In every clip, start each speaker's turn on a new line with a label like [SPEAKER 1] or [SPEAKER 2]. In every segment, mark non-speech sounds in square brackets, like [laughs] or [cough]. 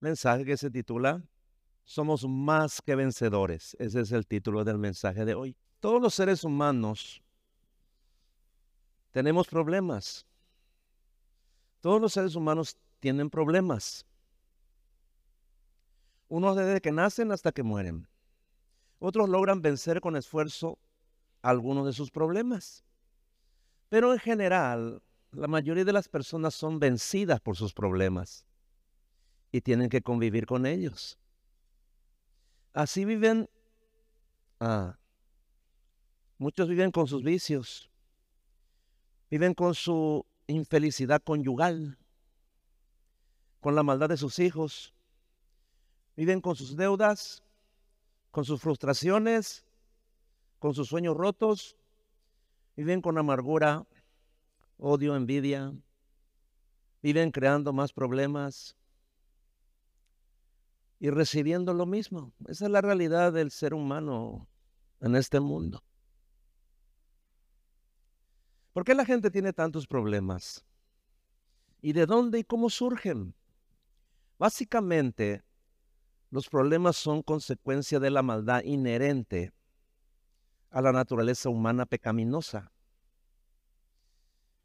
[SPEAKER 1] mensaje que se titula Somos más que vencedores. Ese es el título del mensaje de hoy. Todos los seres humanos tenemos problemas. Todos los seres humanos tienen problemas. Unos desde que nacen hasta que mueren. Otros logran vencer con esfuerzo algunos de sus problemas. Pero en general, la mayoría de las personas son vencidas por sus problemas y tienen que convivir con ellos. Así viven, ah, muchos viven con sus vicios, viven con su infelicidad conyugal, con la maldad de sus hijos, viven con sus deudas, con sus frustraciones, con sus sueños rotos, viven con amargura, odio, envidia, viven creando más problemas y recibiendo lo mismo. Esa es la realidad del ser humano en este mundo. ¿Por qué la gente tiene tantos problemas? ¿Y de dónde y cómo surgen? Básicamente, los problemas son consecuencia de la maldad inherente a la naturaleza humana pecaminosa.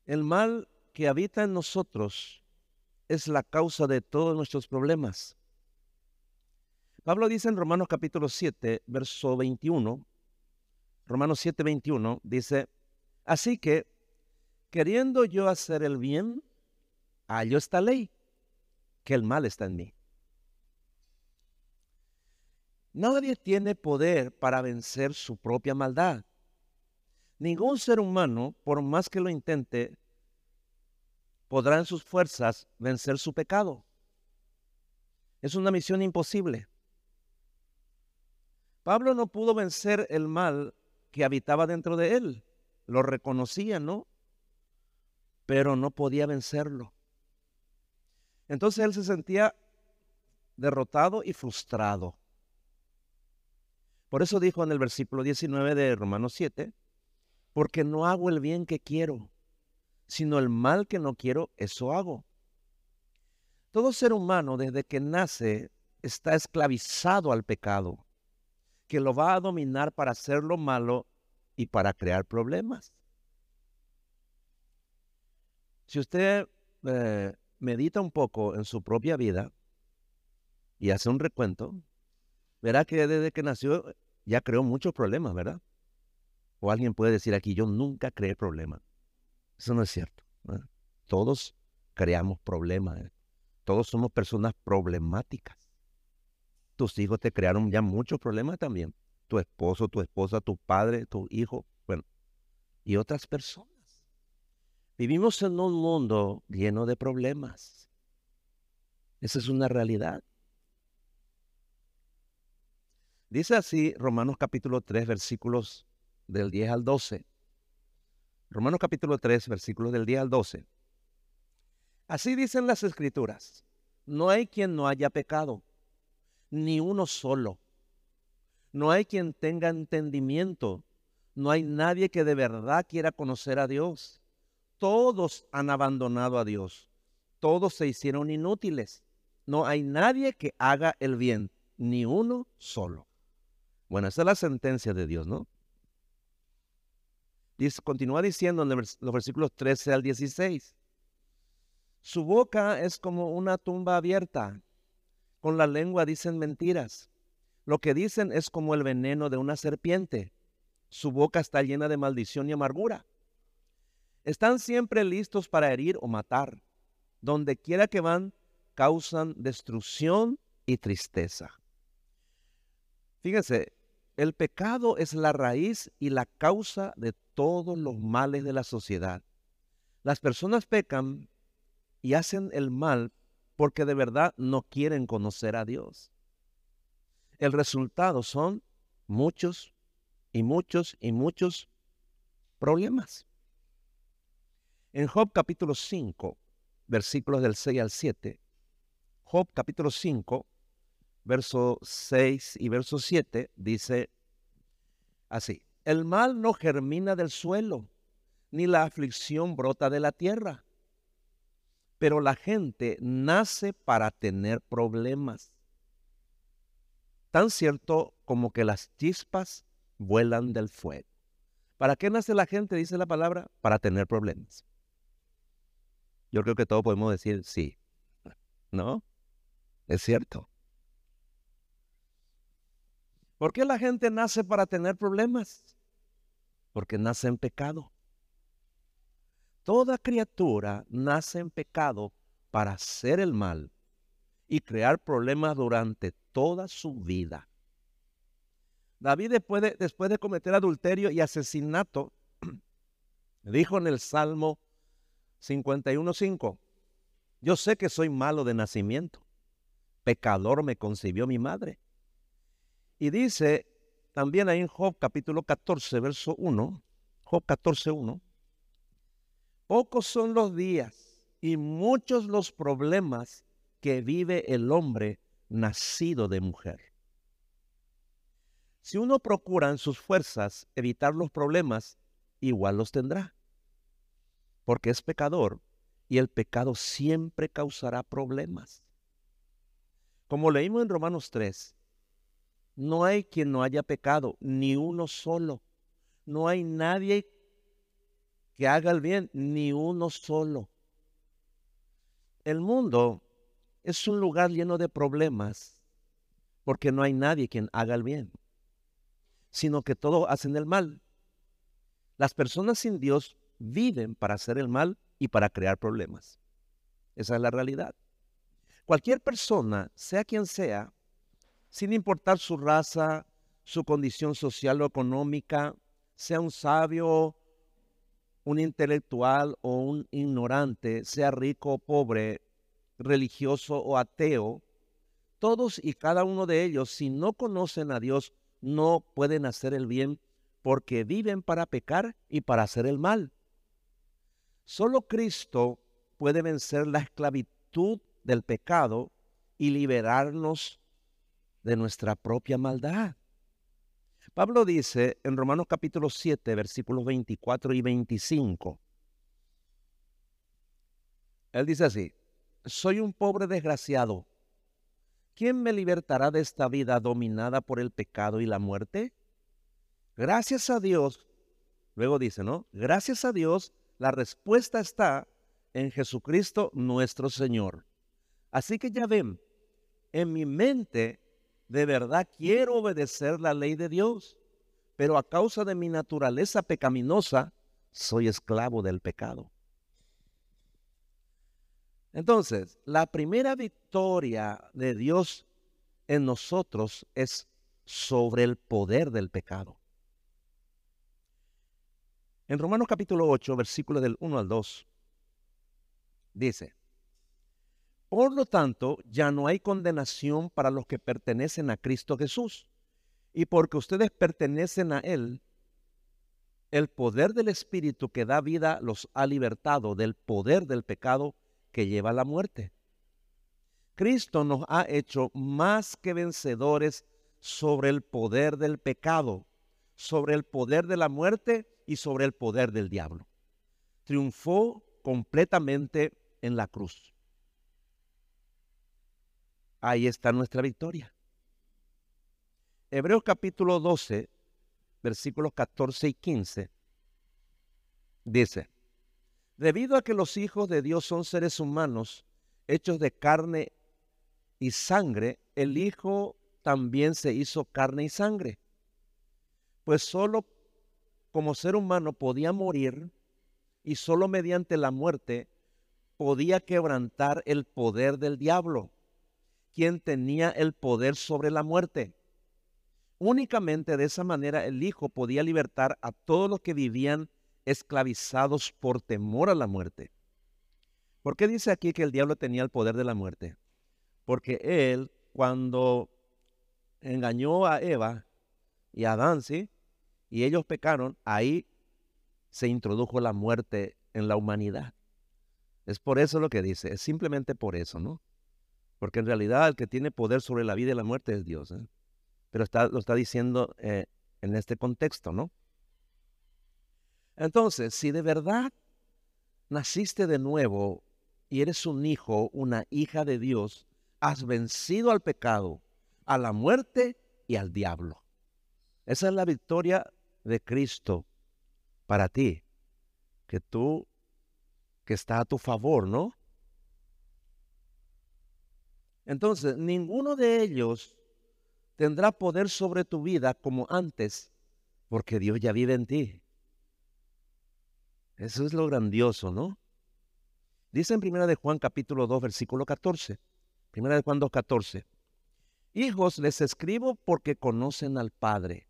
[SPEAKER 1] El mal que habita en nosotros es la causa de todos nuestros problemas. Pablo dice en Romanos capítulo 7, verso 21, Romanos 7, 21, dice, así que, queriendo yo hacer el bien, hallo esta ley, que el mal está en mí. Nadie tiene poder para vencer su propia maldad. Ningún ser humano, por más que lo intente, podrá en sus fuerzas vencer su pecado. Es una misión imposible. Pablo no pudo vencer el mal que habitaba dentro de él. Lo reconocía, ¿no? Pero no podía vencerlo. Entonces él se sentía derrotado y frustrado. Por eso dijo en el versículo 19 de Romanos 7, porque no hago el bien que quiero, sino el mal que no quiero, eso hago. Todo ser humano desde que nace está esclavizado al pecado, que lo va a dominar para hacer lo malo y para crear problemas. Si usted eh, medita un poco en su propia vida y hace un recuento, verá que desde que nació ya creó muchos problemas, ¿verdad? O alguien puede decir aquí, yo nunca creé problemas. Eso no es cierto. Todos creamos problemas. ¿eh? Todos somos personas problemáticas. Tus hijos te crearon ya muchos problemas también. Tu esposo, tu esposa, tu padre, tu hijo, bueno, y otras personas. Vivimos en un mundo lleno de problemas. Esa es una realidad. Dice así Romanos capítulo 3, versículos del 10 al 12. Romanos capítulo 3, versículos del 10 al 12. Así dicen las escrituras. No hay quien no haya pecado, ni uno solo. No hay quien tenga entendimiento. No hay nadie que de verdad quiera conocer a Dios. Todos han abandonado a Dios. Todos se hicieron inútiles. No hay nadie que haga el bien, ni uno solo. Bueno, esa es la sentencia de Dios, ¿no? Dice, continúa diciendo en los versículos 13 al 16. Su boca es como una tumba abierta. Con la lengua dicen mentiras. Lo que dicen es como el veneno de una serpiente. Su boca está llena de maldición y amargura. Están siempre listos para herir o matar. Donde quiera que van, causan destrucción y tristeza. Fíjense, el pecado es la raíz y la causa de todos los males de la sociedad. Las personas pecan y hacen el mal porque de verdad no quieren conocer a Dios. El resultado son muchos y muchos y muchos problemas. En Job capítulo 5, versículos del 6 al 7, Job capítulo 5, verso 6 y verso 7, dice así, el mal no germina del suelo, ni la aflicción brota de la tierra. Pero la gente nace para tener problemas. Tan cierto como que las chispas vuelan del fuego. ¿Para qué nace la gente? Dice la palabra, para tener problemas. Yo creo que todos podemos decir sí. ¿No? Es cierto. ¿Por qué la gente nace para tener problemas? Porque nace en pecado. Toda criatura nace en pecado para hacer el mal y crear problemas durante toda su vida. David después de, después de cometer adulterio y asesinato, [clears throat] dijo en el Salmo 51.5, yo sé que soy malo de nacimiento, pecador me concibió mi madre. Y dice también ahí en Job capítulo 14, verso 1, Job 14.1, Pocos son los días y muchos los problemas que vive el hombre nacido de mujer. Si uno procura en sus fuerzas evitar los problemas, igual los tendrá, porque es pecador y el pecado siempre causará problemas. Como leímos en Romanos 3, no hay quien no haya pecado, ni uno solo. No hay nadie que haga el bien, ni uno solo. El mundo es un lugar lleno de problemas porque no hay nadie quien haga el bien, sino que todos hacen el mal. Las personas sin Dios viven para hacer el mal y para crear problemas. Esa es la realidad. Cualquier persona, sea quien sea, sin importar su raza, su condición social o económica, sea un sabio un intelectual o un ignorante, sea rico o pobre, religioso o ateo, todos y cada uno de ellos, si no conocen a Dios, no pueden hacer el bien porque viven para pecar y para hacer el mal. Solo Cristo puede vencer la esclavitud del pecado y liberarnos de nuestra propia maldad. Pablo dice en Romanos capítulo 7, versículos 24 y 25. Él dice así, soy un pobre desgraciado. ¿Quién me libertará de esta vida dominada por el pecado y la muerte? Gracias a Dios, luego dice, ¿no? Gracias a Dios, la respuesta está en Jesucristo nuestro Señor. Así que ya ven, en mi mente de verdad quiero obedecer la ley de Dios, pero a causa de mi naturaleza pecaminosa, soy esclavo del pecado. Entonces, la primera victoria de Dios en nosotros es sobre el poder del pecado. En Romanos capítulo 8, versículos del 1 al 2, dice, por lo tanto, ya no hay condenación para los que pertenecen a Cristo Jesús. Y porque ustedes pertenecen a Él, el poder del Espíritu que da vida los ha libertado del poder del pecado que lleva a la muerte. Cristo nos ha hecho más que vencedores sobre el poder del pecado, sobre el poder de la muerte y sobre el poder del diablo. Triunfó completamente en la cruz. Ahí está nuestra victoria. Hebreos capítulo 12, versículos 14 y 15, dice, debido a que los hijos de Dios son seres humanos, hechos de carne y sangre, el Hijo también se hizo carne y sangre. Pues solo como ser humano podía morir y solo mediante la muerte podía quebrantar el poder del diablo quien tenía el poder sobre la muerte. Únicamente de esa manera el Hijo podía libertar a todos los que vivían esclavizados por temor a la muerte. ¿Por qué dice aquí que el diablo tenía el poder de la muerte? Porque él, cuando engañó a Eva y a Adán, ¿sí? y ellos pecaron, ahí se introdujo la muerte en la humanidad. Es por eso lo que dice, es simplemente por eso, ¿no? Porque en realidad el que tiene poder sobre la vida y la muerte es Dios. ¿eh? Pero está, lo está diciendo eh, en este contexto, ¿no? Entonces, si de verdad naciste de nuevo y eres un hijo, una hija de Dios, has vencido al pecado, a la muerte y al diablo. Esa es la victoria de Cristo para ti, que tú, que está a tu favor, ¿no? Entonces, ninguno de ellos tendrá poder sobre tu vida como antes, porque Dios ya vive en ti. Eso es lo grandioso, ¿no? Dice en Primera de Juan capítulo 2, versículo 14. Primera de Juan 2, 14. Hijos, les escribo porque conocen al Padre.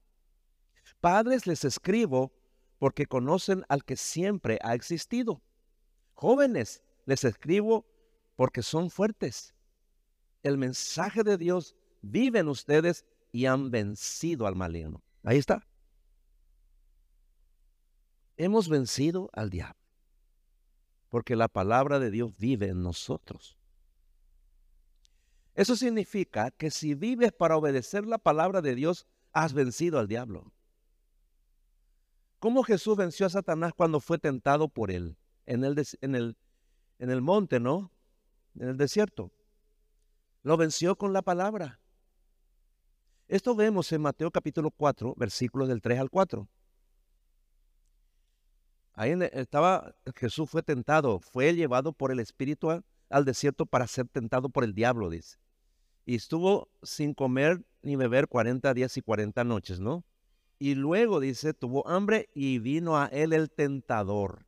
[SPEAKER 1] Padres, les escribo porque conocen al que siempre ha existido. Jóvenes, les escribo porque son fuertes. El mensaje de Dios vive en ustedes y han vencido al maligno. Ahí está. Hemos vencido al diablo porque la palabra de Dios vive en nosotros. Eso significa que si vives para obedecer la palabra de Dios, has vencido al diablo. ¿Cómo Jesús venció a Satanás cuando fue tentado por él en el, en el, en el monte, no? En el desierto. Lo venció con la palabra. Esto vemos en Mateo capítulo 4, versículos del 3 al 4. Ahí estaba, Jesús fue tentado, fue llevado por el Espíritu al desierto para ser tentado por el diablo, dice. Y estuvo sin comer ni beber 40 días y 40 noches, ¿no? Y luego dice, tuvo hambre y vino a él el tentador.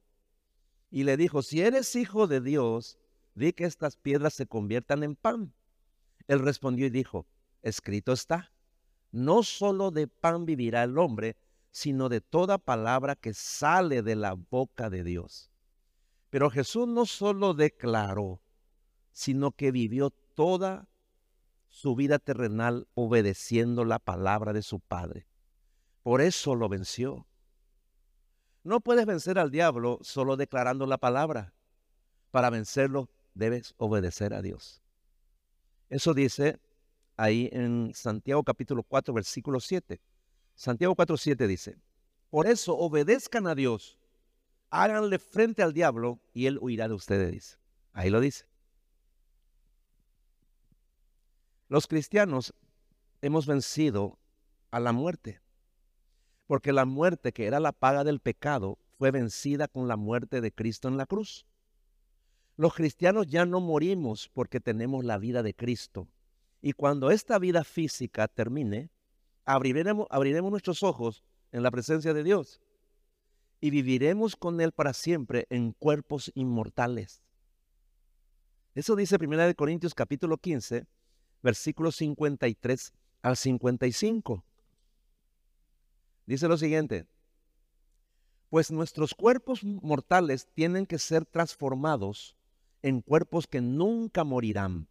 [SPEAKER 1] Y le dijo, si eres hijo de Dios, di que estas piedras se conviertan en pan. Él respondió y dijo, escrito está, no solo de pan vivirá el hombre, sino de toda palabra que sale de la boca de Dios. Pero Jesús no solo declaró, sino que vivió toda su vida terrenal obedeciendo la palabra de su Padre. Por eso lo venció. No puedes vencer al diablo solo declarando la palabra. Para vencerlo debes obedecer a Dios. Eso dice ahí en Santiago capítulo 4, versículo 7. Santiago 4, 7 dice, por eso obedezcan a Dios, háganle frente al diablo y él huirá de ustedes. Ahí lo dice. Los cristianos hemos vencido a la muerte, porque la muerte que era la paga del pecado fue vencida con la muerte de Cristo en la cruz. Los cristianos ya no morimos porque tenemos la vida de Cristo. Y cuando esta vida física termine, abriremos, abriremos nuestros ojos en la presencia de Dios y viviremos con Él para siempre en cuerpos inmortales. Eso dice 1 Corintios capítulo 15, versículos 53 al 55. Dice lo siguiente, pues nuestros cuerpos mortales tienen que ser transformados en cuerpos que nunca morirán.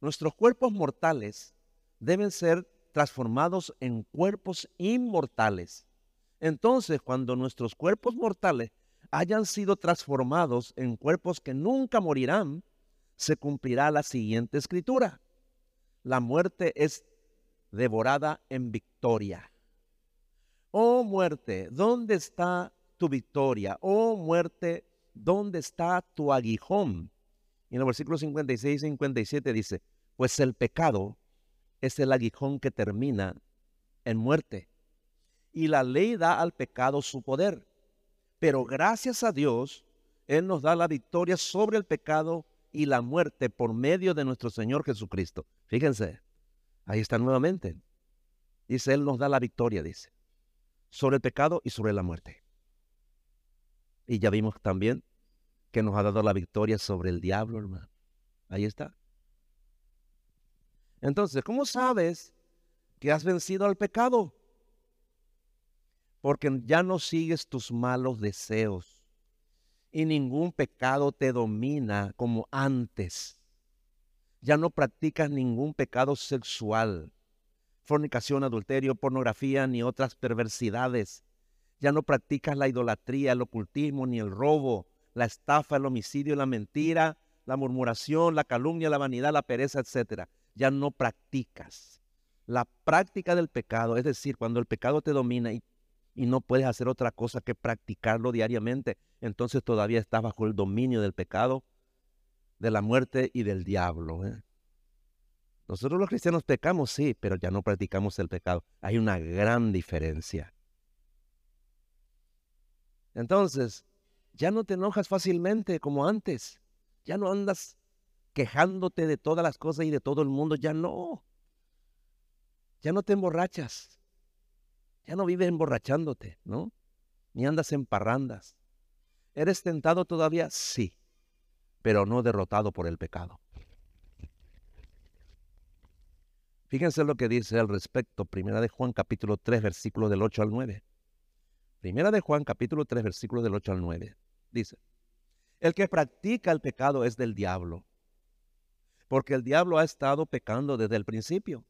[SPEAKER 1] Nuestros cuerpos mortales deben ser transformados en cuerpos inmortales. Entonces, cuando nuestros cuerpos mortales hayan sido transformados en cuerpos que nunca morirán, se cumplirá la siguiente escritura. La muerte es devorada en victoria. Oh muerte, ¿dónde está tu victoria? Oh muerte, ¿dónde está tu aguijón? Y en el versículo 56 y 57 dice, pues el pecado es el aguijón que termina en muerte. Y la ley da al pecado su poder. Pero gracias a Dios, Él nos da la victoria sobre el pecado y la muerte por medio de nuestro Señor Jesucristo. Fíjense, ahí está nuevamente. Dice, Él nos da la victoria, dice, sobre el pecado y sobre la muerte. Y ya vimos también que nos ha dado la victoria sobre el diablo, hermano. Ahí está. Entonces, ¿cómo sabes que has vencido al pecado? Porque ya no sigues tus malos deseos y ningún pecado te domina como antes. Ya no practicas ningún pecado sexual, fornicación, adulterio, pornografía ni otras perversidades ya no practicas la idolatría, el ocultismo, ni el robo, la estafa, el homicidio, la mentira, la murmuración, la calumnia, la vanidad, la pereza, etc. Ya no practicas. La práctica del pecado, es decir, cuando el pecado te domina y, y no puedes hacer otra cosa que practicarlo diariamente, entonces todavía estás bajo el dominio del pecado. de la muerte y del diablo. ¿eh? Nosotros los cristianos pecamos, sí, pero ya no practicamos el pecado. Hay una gran diferencia. Entonces, ya no te enojas fácilmente como antes. Ya no andas quejándote de todas las cosas y de todo el mundo. Ya no. Ya no te emborrachas. Ya no vives emborrachándote, ¿no? Ni andas en parrandas. ¿Eres tentado todavía? Sí, pero no derrotado por el pecado. Fíjense lo que dice al respecto, Primera de Juan capítulo 3, versículo del 8 al 9. Primera de Juan capítulo 3, versículo del 8 al 9. Dice, el que practica el pecado es del diablo, porque el diablo ha estado pecando desde el principio.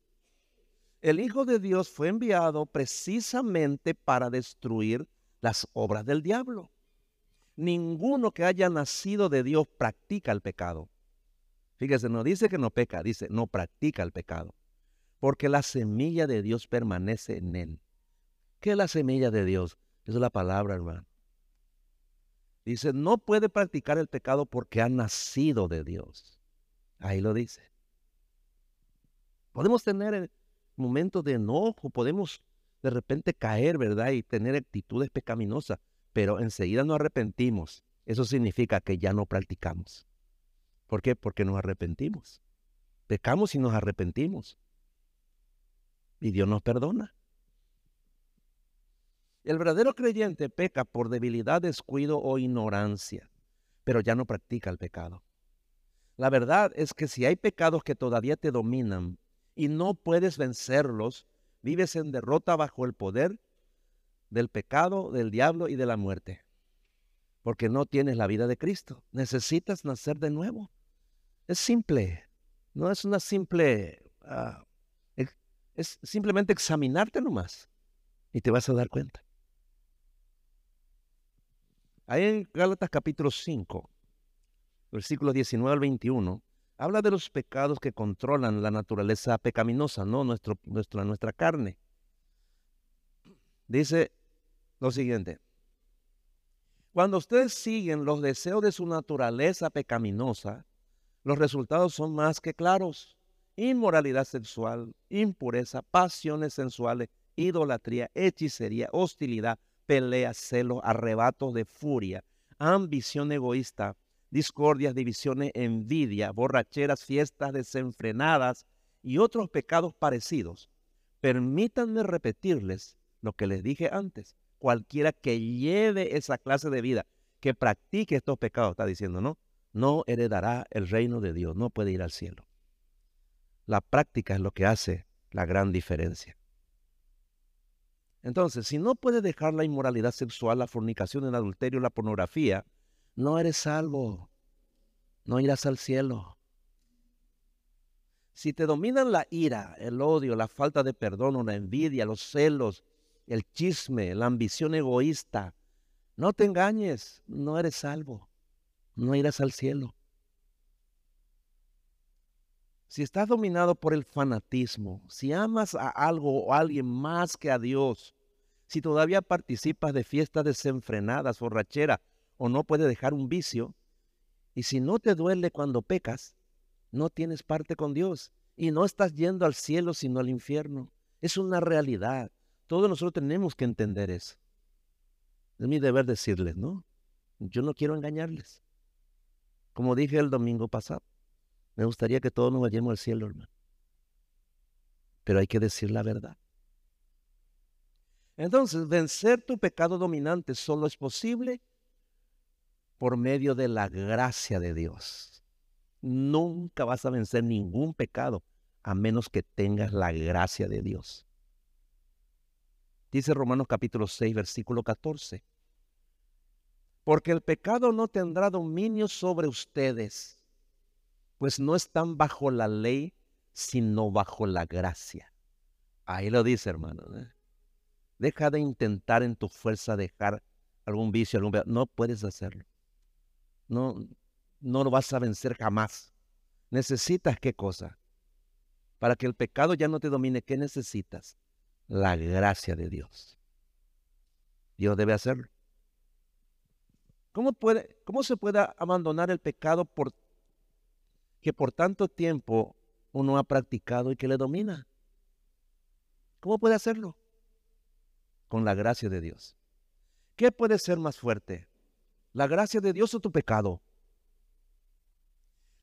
[SPEAKER 1] El Hijo de Dios fue enviado precisamente para destruir las obras del diablo. Ninguno que haya nacido de Dios practica el pecado. Fíjese, no dice que no peca, dice no practica el pecado porque la semilla de Dios permanece en él. ¿Qué es la semilla de Dios? Esa es la palabra, hermano. Dice, no puede practicar el pecado porque ha nacido de Dios. Ahí lo dice. Podemos tener momentos de enojo, podemos de repente caer, ¿verdad? Y tener actitudes pecaminosas, pero enseguida nos arrepentimos. Eso significa que ya no practicamos. ¿Por qué? Porque nos arrepentimos. Pecamos y nos arrepentimos y Dios nos perdona. El verdadero creyente peca por debilidad, descuido o ignorancia, pero ya no practica el pecado. La verdad es que si hay pecados que todavía te dominan y no puedes vencerlos, vives en derrota bajo el poder del pecado, del diablo y de la muerte. Porque no tienes la vida de Cristo. Necesitas nacer de nuevo. Es simple. No es una simple ah, es simplemente examinarte nomás y te vas a dar cuenta. Ahí en Gálatas capítulo 5, versículos 19 al 21, habla de los pecados que controlan la naturaleza pecaminosa, ¿no? Nuestra, nuestra carne. Dice lo siguiente. Cuando ustedes siguen los deseos de su naturaleza pecaminosa, los resultados son más que claros inmoralidad sexual, impureza, pasiones sensuales, idolatría, hechicería, hostilidad, peleas, celos, arrebatos de furia, ambición egoísta, discordias, divisiones, envidia, borracheras, fiestas desenfrenadas y otros pecados parecidos. Permítanme repetirles lo que les dije antes. Cualquiera que lleve esa clase de vida, que practique estos pecados, está diciendo, ¿no? No heredará el reino de Dios, no puede ir al cielo. La práctica es lo que hace la gran diferencia. Entonces, si no puedes dejar la inmoralidad sexual, la fornicación, el adulterio, la pornografía, no eres salvo. No irás al cielo. Si te dominan la ira, el odio, la falta de perdón, la envidia, los celos, el chisme, la ambición egoísta, no te engañes, no eres salvo. No irás al cielo. Si estás dominado por el fanatismo, si amas a algo o a alguien más que a Dios, si todavía participas de fiestas desenfrenadas, borrachera, o no puedes dejar un vicio, y si no te duele cuando pecas, no tienes parte con Dios y no estás yendo al cielo sino al infierno. Es una realidad. Todos nosotros tenemos que entender eso. Es mi deber decirles, ¿no? Yo no quiero engañarles. Como dije el domingo pasado, me gustaría que todos nos vayamos al cielo, hermano. Pero hay que decir la verdad. Entonces, vencer tu pecado dominante solo es posible por medio de la gracia de Dios. Nunca vas a vencer ningún pecado a menos que tengas la gracia de Dios. Dice Romanos capítulo 6, versículo 14. Porque el pecado no tendrá dominio sobre ustedes pues no están bajo la ley, sino bajo la gracia. Ahí lo dice, hermano. ¿eh? Deja de intentar en tu fuerza dejar algún vicio, algún no puedes hacerlo. No, no lo vas a vencer jamás. Necesitas qué cosa? Para que el pecado ya no te domine, ¿qué necesitas? La gracia de Dios. Dios debe hacerlo. ¿Cómo, puede, ¿Cómo se puede abandonar el pecado por que por tanto tiempo uno ha practicado y que le domina. ¿Cómo puede hacerlo? Con la gracia de Dios. ¿Qué puede ser más fuerte? ¿La gracia de Dios o tu pecado?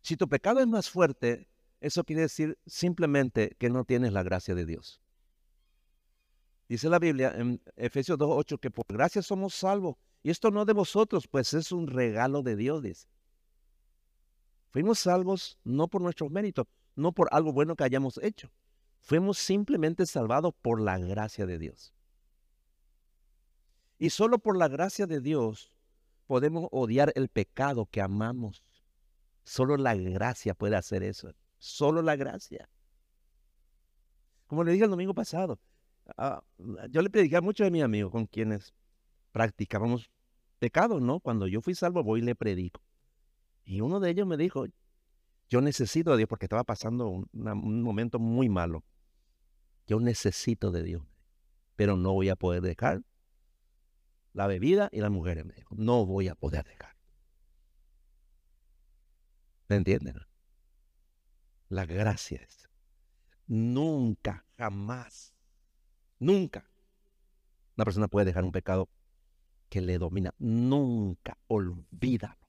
[SPEAKER 1] Si tu pecado es más fuerte, eso quiere decir simplemente que no tienes la gracia de Dios. Dice la Biblia en Efesios 2.8 que por gracia somos salvos. Y esto no de vosotros, pues es un regalo de Dios. Fuimos salvos no por nuestros méritos, no por algo bueno que hayamos hecho. Fuimos simplemente salvados por la gracia de Dios. Y solo por la gracia de Dios podemos odiar el pecado que amamos. Solo la gracia puede hacer eso. Solo la gracia. Como le dije el domingo pasado, ah, yo le prediqué a muchos de mis amigos con quienes practicábamos pecado, ¿no? Cuando yo fui salvo, voy y le predico. Y uno de ellos me dijo, yo necesito de Dios porque estaba pasando un, momento muy malo. Yo necesito de Dios, pero no voy a poder dejar la bebida y las mujeres. Me dijo, no voy a poder dejar. ¿Me entienden? La gracia es. Nunca, jamás, nunca una persona puede dejar un pecado que le domina. Nunca, olvídalo.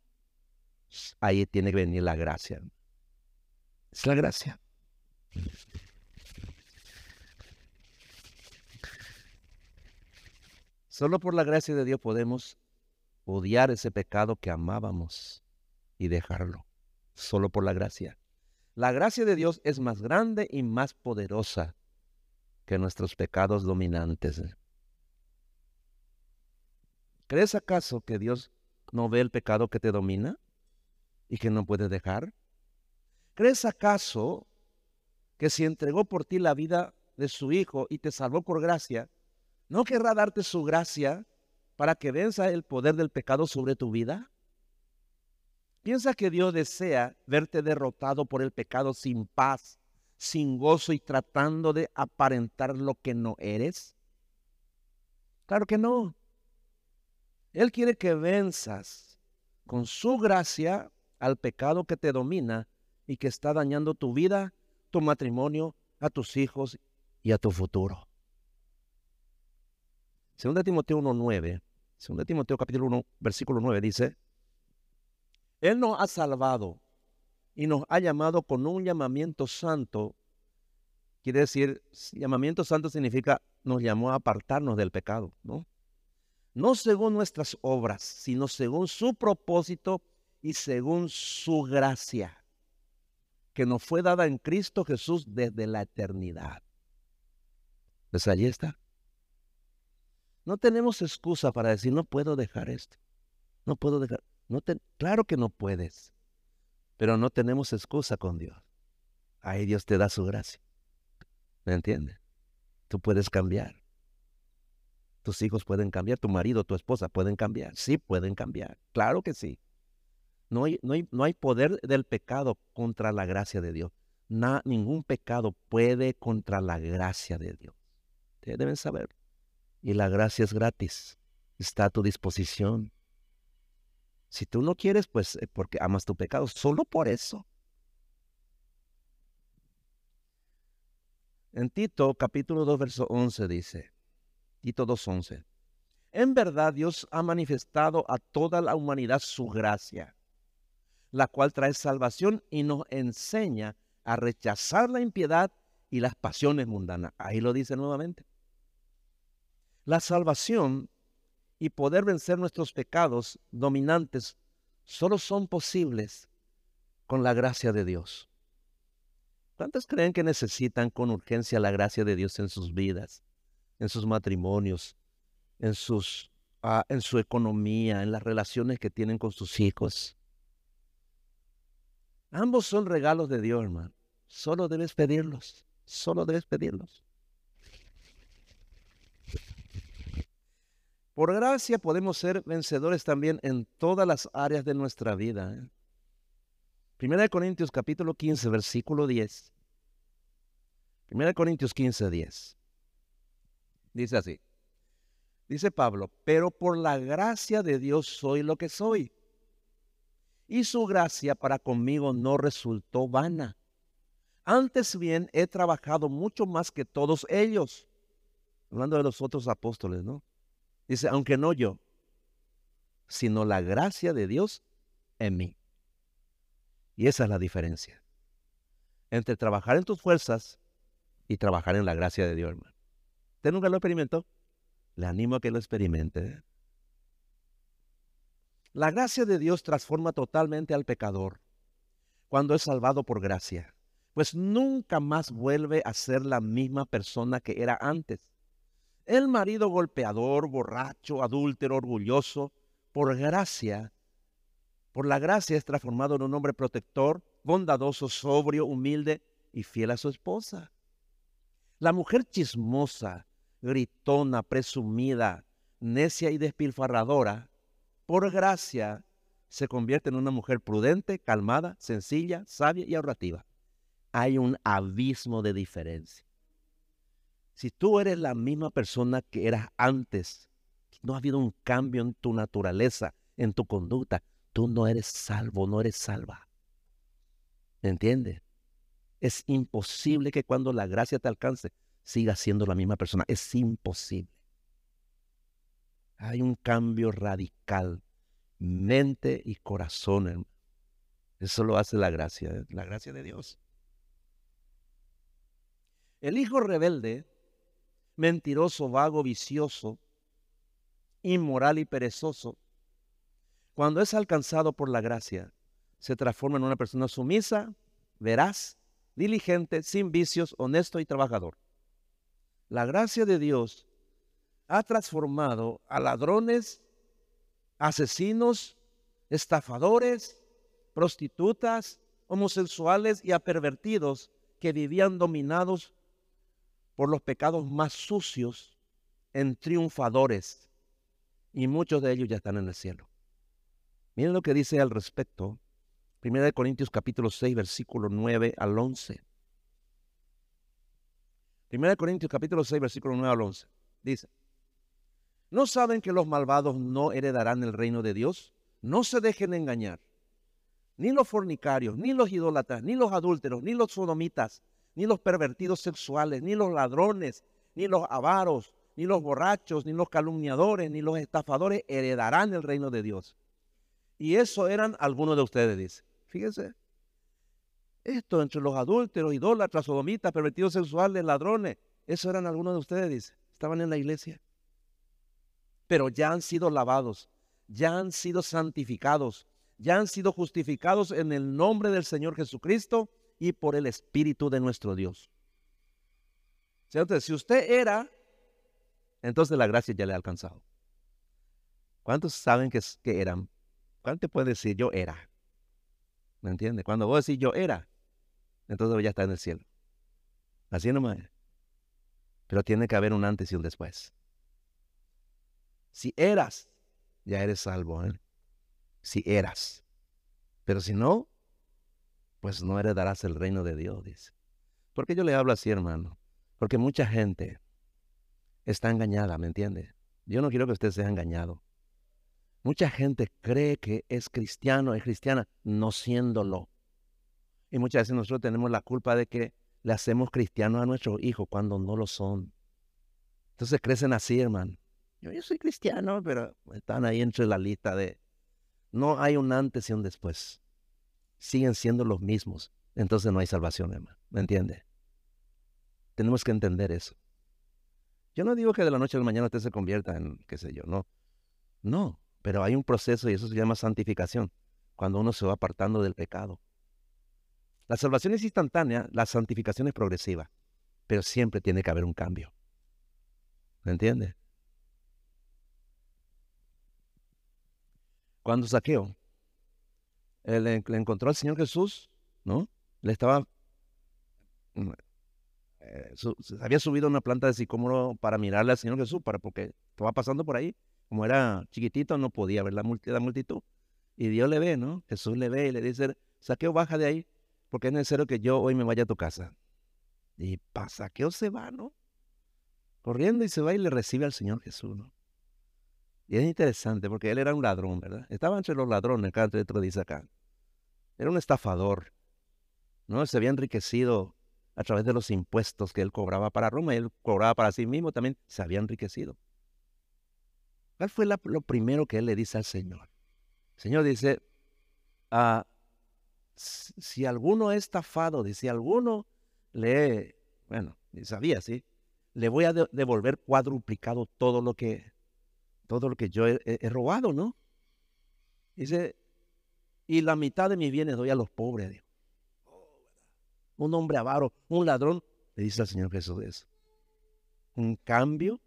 [SPEAKER 1] Ahí tiene que venir la gracia. Es la gracia. Solo por la gracia de Dios podemos odiar ese pecado que amábamos y dejarlo. Solo por la gracia. La gracia de Dios es más grande y más poderosa que nuestros pecados dominantes. ¿Crees acaso que Dios no ve el pecado que te domina y que no puedes dejar? ¿Crees acaso que si entregó por ti la vida de su Hijo y te salvó por gracia, ¿No querrá darte su gracia para que venza el poder del pecado sobre tu vida? ¿Piensa que Dios desea verte derrotado por el pecado sin paz, sin gozo y tratando de aparentar lo que no eres? Claro que no. Él quiere que venzas con su gracia al pecado que te domina y que está dañando tu vida, tu matrimonio, a tus hijos y a tu futuro. Segunda Timoteo 1.9, Segunda Timoteo capítulo 1, versículo 9 dice, Él nos ha salvado y nos ha llamado con un llamamiento santo. Quiere decir, llamamiento santo significa nos llamó a apartarnos del pecado, ¿no? No según nuestras obras, sino según su propósito y según su gracia, que nos fue dada en Cristo Jesús desde la eternidad. Pues allí está. No tenemos excusa para decir, no puedo dejar esto. No puedo dejar. No claro que no puedes, pero no tenemos excusa con Dios. Ahí Dios te da su gracia. ¿Me entiendes? Tú puedes cambiar. Tus hijos pueden cambiar, tu marido, tu esposa pueden cambiar. Sí, pueden cambiar. Claro que sí. No hay, no hay, no hay poder del pecado contra la gracia de Dios. ningún pecado puede contra la gracia de Dios. Ustedes deben saber y la gracia es gratis. Está a tu disposición. Si tú no quieres, pues eh, porque amas tu pecado, solo por eso. En Tito capítulo 2, verso 11 dice, Tito 2.11, en verdad Dios ha manifestado a toda la humanidad su gracia, la cual trae salvación y nos enseña a rechazar la impiedad y las pasiones mundanas. Ahí lo dice nuevamente. La salvación y poder vencer nuestros pecados dominantes solo son posibles con la gracia de Dios. ¿Cuántos creen que necesitan con urgencia la gracia de Dios en sus vidas, en sus matrimonios, en, sus, ah, en su economía, en las relaciones que tienen con sus hijos? Ambos son regalos de Dios, hermano. Solo debes pedirlos. Solo debes pedirlos. Por gracia podemos ser vencedores también en todas las áreas de nuestra vida. ¿eh? Primera de Corintios capítulo 15, versículo 10. Primera de Corintios 15, 10. Dice así. Dice Pablo, pero por la gracia de Dios soy lo que soy. Y su gracia para conmigo no resultó vana. Antes bien he trabajado mucho más que todos ellos. Hablando de los otros apóstoles, ¿no? Dice, aunque no yo, sino la gracia de Dios en mí. Y esa es la diferencia entre trabajar en tus fuerzas y trabajar en la gracia de Dios, hermano. ¿Usted nunca lo experimentó? Le animo a que lo experimente. La gracia de Dios transforma totalmente al pecador cuando es salvado por gracia, pues nunca más vuelve a ser la misma persona que era antes. El marido golpeador, borracho, adúltero, orgulloso, por gracia, por la gracia es transformado en un hombre protector, bondadoso, sobrio, humilde y fiel a su esposa. La mujer chismosa, gritona, presumida, necia y despilfarradora, por gracia se convierte en una mujer prudente, calmada, sencilla, sabia y ahorrativa. Hay un abismo de diferencia. Si tú eres la misma persona que eras antes, no ha habido un cambio en tu naturaleza, en tu conducta, tú no eres salvo, no eres salva. ¿Entiendes? Es imposible que cuando la gracia te alcance sigas siendo la misma persona. Es imposible. Hay un cambio radical. Mente y corazón. Eso lo hace la gracia, la gracia de Dios. El hijo rebelde, mentiroso, vago, vicioso, inmoral y perezoso, cuando es alcanzado por la gracia, se transforma en una persona sumisa, veraz, diligente, sin vicios, honesto y trabajador. La gracia de Dios ha transformado a ladrones, asesinos, estafadores, prostitutas, homosexuales y a pervertidos que vivían dominados por los pecados más sucios en triunfadores. Y muchos de ellos ya están en el cielo. Miren lo que dice al respecto Primera de Corintios capítulo 6, versículo 9 al 11. Primera de Corintios capítulo 6, versículo 9 al 11. Dice, ¿no saben que los malvados no heredarán el reino de Dios? No se dejen engañar. Ni los fornicarios, ni los idólatras, ni los adúlteros, ni los sodomitas, ni los pervertidos sexuales, ni los ladrones, ni los avaros, ni los borrachos, ni los calumniadores, ni los estafadores heredarán el reino de Dios. Y eso eran algunos de ustedes, dice. Fíjense. Esto entre los adúlteros, idólatras, sodomitas, pervertidos sexuales, ladrones. Eso eran algunos de ustedes, dice. Estaban en la iglesia. Pero ya han sido lavados, ya han sido santificados, ya han sido justificados en el nombre del Señor Jesucristo y por el Espíritu de nuestro Dios. Entonces, si usted era, entonces la gracia ya le ha alcanzado. ¿Cuántos saben que, que eran? ¿Cuánto puede decir yo era? ¿Me entiendes? Cuando vos decís yo era, entonces ya está en el cielo. Así nomás. Pero tiene que haber un antes y un después. Si eras, ya eres salvo. ¿eh? Si eras. Pero si no, pues no heredarás el reino de Dios, dice. ¿Por qué yo le hablo así, hermano? Porque mucha gente está engañada, ¿me entiende? Yo no quiero que usted sea engañado. Mucha gente cree que es cristiano, es cristiana, no siéndolo. Y muchas veces nosotros tenemos la culpa de que le hacemos cristianos a nuestros hijos cuando no lo son. Entonces crecen así, hermano. Yo, soy cristiano, pero están ahí entre la lista de... No hay un antes y un después. Siguen siendo los mismos. Entonces no hay salvación, hermano. ¿Me entiende? Tenemos que entender eso. Yo no digo que de la noche a la mañana usted se convierta en, qué sé yo, no. No, pero hay un proceso y eso se llama santificación, cuando uno se va apartando del pecado. La salvación es instantánea, la santificación es progresiva, pero siempre tiene que haber un cambio. ¿Me entiende? Cuando Saqueo le, encontró al Señor Jesús, ¿no? Le estaba mm, eh, había subido a una planta de sicómoro para mirarle al Señor Jesús, para porque estaba pasando por ahí como era chiquitito, no podía ver la, multitud. Y Dios le ve, ¿no? Jesús le ve y le dice, Saqueo, baja de ahí, porque es necesario que yo hoy me vaya a tu casa. Y para Saqueo se va, ¿no? Corriendo y se va y le recibe al Señor Jesús, ¿no? Y es interesante porque él era un ladrón, ¿verdad? Estaba entre los ladrones, acá dentro dice acá. Era un estafador. ¿no? Se había enriquecido a través de los impuestos que él cobraba para Roma él cobraba para sí mismo también. Se había enriquecido. ¿Cuál fue lo primero que él le dice al Señor? El Señor dice, ah, si alguno es estafado, si alguno le, bueno, sabía, ¿sí? Le voy a devolver cuadruplicado todo lo que, todo lo que yo he, robado, ¿no? Dice, y la mitad de mis bienes doy a los pobres. Un hombre avaro, un ladrón, le dice al Señor Jesús eso. Un cambio,